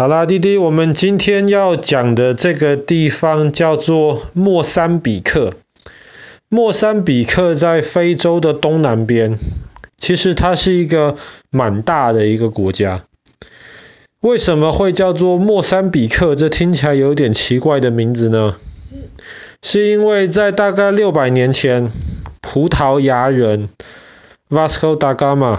好啦，弟弟，我们今天要讲的这个地方叫做莫桑比克。莫桑比克在非洲的东南边，其实它是一个蛮大的一个国家。为什么会叫做莫桑比克？这听起来有点奇怪的名字呢？是因为在大概六百年前，葡萄牙人 Vasco da Gama。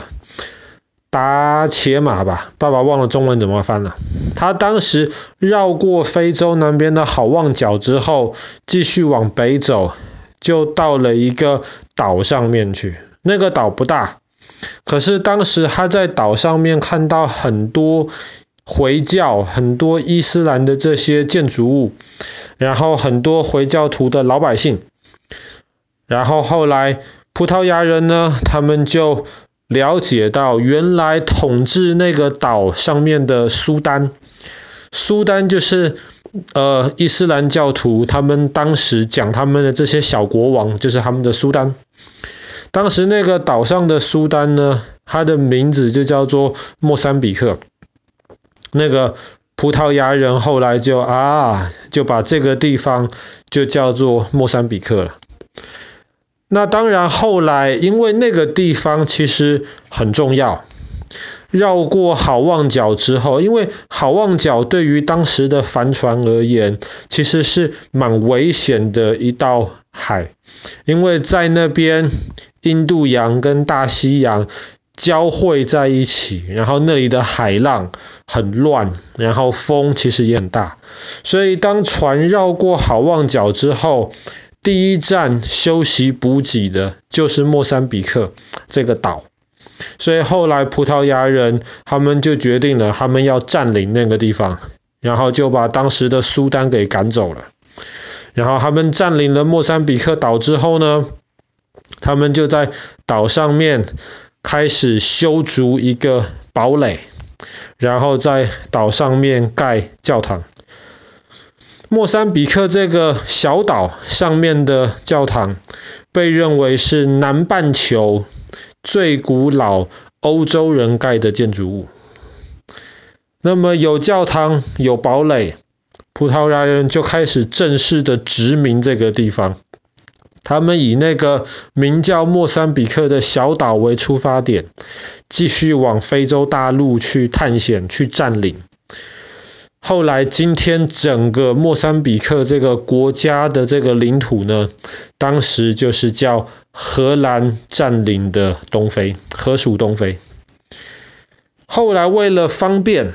达伽马吧，爸爸忘了中文怎么翻了。他当时绕过非洲南边的好望角之后，继续往北走，就到了一个岛上面去。那个岛不大，可是当时他在岛上面看到很多回教、很多伊斯兰的这些建筑物，然后很多回教徒的老百姓。然后后来葡萄牙人呢，他们就了解到，原来统治那个岛上面的苏丹，苏丹就是呃伊斯兰教徒，他们当时讲他们的这些小国王，就是他们的苏丹。当时那个岛上的苏丹呢，他的名字就叫做莫桑比克。那个葡萄牙人后来就啊，就把这个地方就叫做莫桑比克了。那当然，后来因为那个地方其实很重要，绕过好望角之后，因为好望角对于当时的帆船而言，其实是蛮危险的一道海，因为在那边印度洋跟大西洋交汇在一起，然后那里的海浪很乱，然后风其实也很大，所以当船绕过好望角之后，第一站休息补给的就是莫桑比克这个岛，所以后来葡萄牙人他们就决定了，他们要占领那个地方，然后就把当时的苏丹给赶走了。然后他们占领了莫桑比克岛之后呢，他们就在岛上面开始修筑一个堡垒，然后在岛上面盖教堂。莫桑比克这个小岛上面的教堂，被认为是南半球最古老欧洲人盖的建筑物。那么有教堂有堡垒，葡萄牙人就开始正式的殖民这个地方。他们以那个名叫莫桑比克的小岛为出发点，继续往非洲大陆去探险去占领。后来，今天整个莫桑比克这个国家的这个领土呢，当时就是叫荷兰占领的东非，荷属东非。后来为了方便，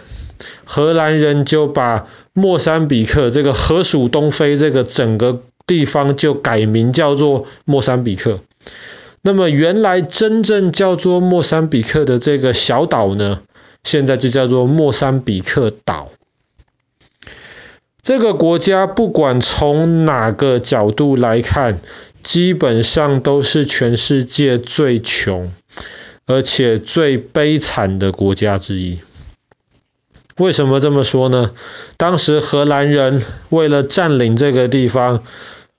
荷兰人就把莫桑比克这个荷属东非这个整个地方就改名叫做莫桑比克。那么原来真正叫做莫桑比克的这个小岛呢，现在就叫做莫桑比克岛。这个国家不管从哪个角度来看，基本上都是全世界最穷，而且最悲惨的国家之一。为什么这么说呢？当时荷兰人为了占领这个地方，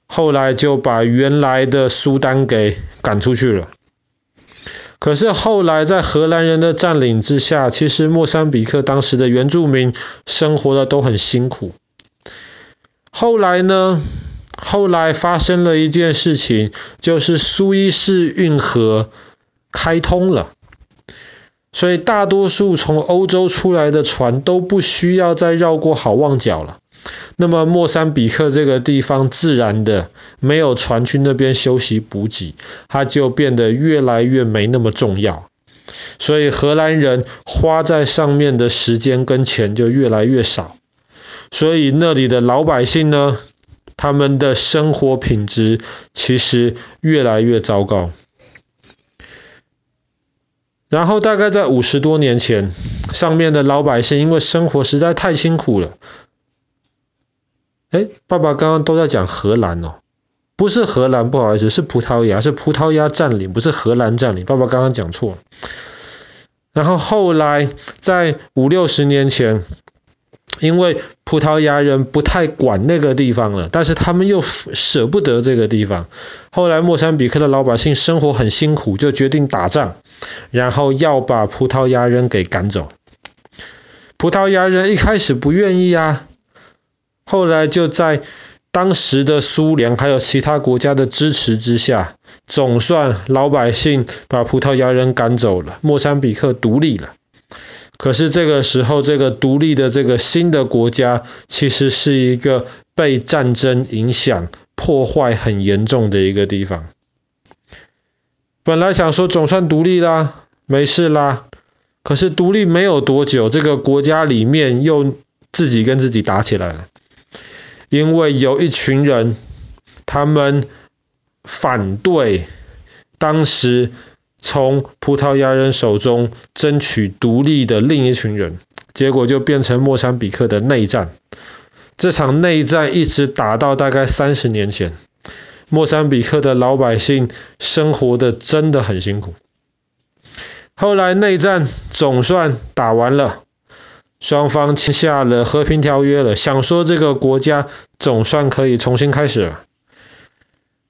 后来就把原来的苏丹给赶出去了。可是后来在荷兰人的占领之下，其实莫桑比克当时的原住民生活的都很辛苦。后来呢？后来发生了一件事情，就是苏伊士运河开通了，所以大多数从欧洲出来的船都不需要再绕过好望角了。那么莫桑比克这个地方自然的没有船去那边休息补给，它就变得越来越没那么重要。所以荷兰人花在上面的时间跟钱就越来越少。所以那里的老百姓呢，他们的生活品质其实越来越糟糕。然后大概在五十多年前，上面的老百姓因为生活实在太辛苦了。哎，爸爸刚刚都在讲荷兰哦，不是荷兰，不好意思，是葡萄牙，是葡萄牙占领，不是荷兰占领。爸爸刚刚讲错了。然后后来在五六十年前。因为葡萄牙人不太管那个地方了，但是他们又舍不得这个地方。后来莫桑比克的老百姓生活很辛苦，就决定打仗，然后要把葡萄牙人给赶走。葡萄牙人一开始不愿意啊，后来就在当时的苏联还有其他国家的支持之下，总算老百姓把葡萄牙人赶走了，莫桑比克独立了。可是这个时候，这个独立的这个新的国家，其实是一个被战争影响、破坏很严重的一个地方。本来想说总算独立啦，没事啦。可是独立没有多久，这个国家里面又自己跟自己打起来了。因为有一群人，他们反对当时从葡萄牙人手中争取独立的另一群人，结果就变成莫桑比克的内战。这场内战一直打到大概三十年前，莫桑比克的老百姓生活的真的很辛苦。后来内战总算打完了，双方签下了和平条约了，想说这个国家总算可以重新开始了。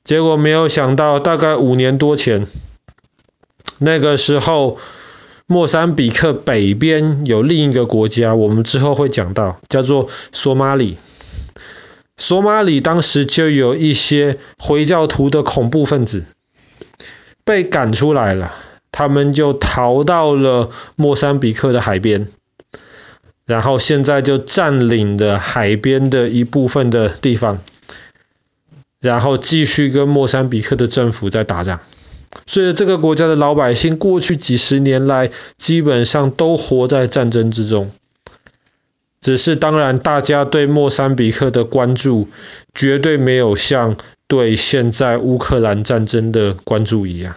结果没有想到，大概五年多前，那个时候莫桑比克北边有另一个国家，我们之后会讲到，叫做索马里。索马里当时就有一些回教徒的恐怖分子被赶出来了。他们就逃到了莫桑比克的海边，然后现在就占领了海边的一部分的地方，然后继续跟莫桑比克的政府在打仗。所以这个国家的老百姓过去几十年来基本上都活在战争之中。只是当然，大家对莫桑比克的关注绝对没有像对现在乌克兰战争的关注一样。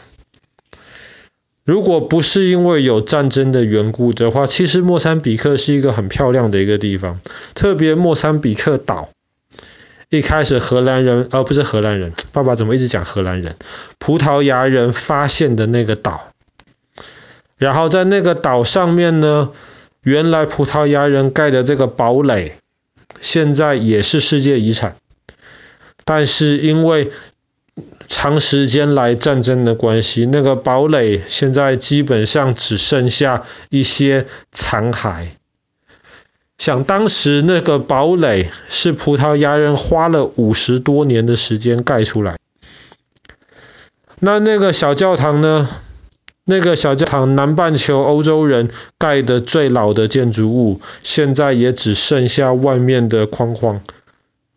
如果不是因为有战争的缘故的话，其实莫桑比克是一个很漂亮的一个地方，特别莫桑比克岛。一开始荷兰人，呃、不是荷兰人，爸爸怎么一直讲荷兰人？葡萄牙人发现的那个岛，然后在那个岛上面呢，原来葡萄牙人盖的这个堡垒，现在也是世界遗产，但是因为长时间来战争的关系，那个堡垒现在基本上只剩下一些残骸。想当时那个堡垒是葡萄牙人花了五十多年的时间盖出来。那那个小教堂呢？那个小教堂，南半球欧洲人盖的最老的建筑物，现在也只剩下外面的框框。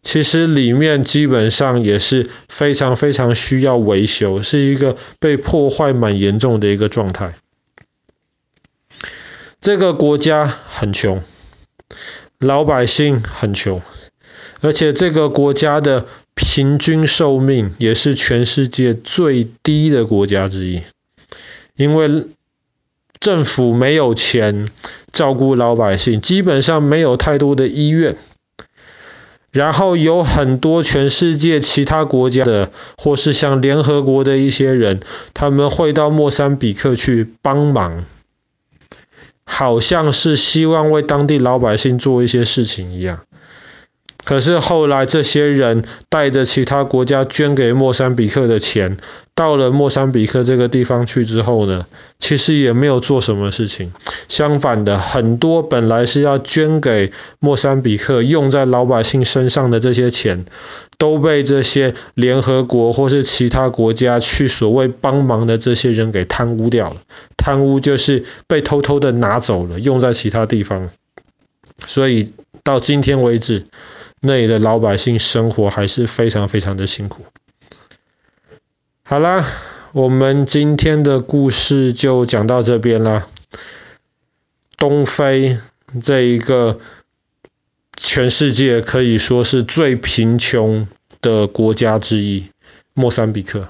其实里面基本上也是非常非常需要维修，是一个被破坏蛮严重的一个状态。这个国家很穷，老百姓很穷，而且这个国家的平均寿命也是全世界最低的国家之一，因为政府没有钱照顾老百姓，基本上没有太多的医院。然后有很多全世界其他国家的，或是像联合国的一些人，他们会到莫桑比克去帮忙，好像是希望为当地老百姓做一些事情一样。可是后来这些人带着其他国家捐给莫桑比克的钱，到了莫桑比克这个地方去之后呢，其实也没有做什么事情。相反的，很多本来是要捐给莫桑比克用在老百姓身上的这些钱，都被这些联合国或是其他国家去所谓帮忙的这些人给贪污掉了。贪污就是被偷偷的拿走了，用在其他地方。所以到今天为止，那里的老百姓生活还是非常非常的辛苦。好啦，我们今天的故事就讲到这边啦。东非这一个全世界可以说是最贫穷的国家之一，莫桑比克。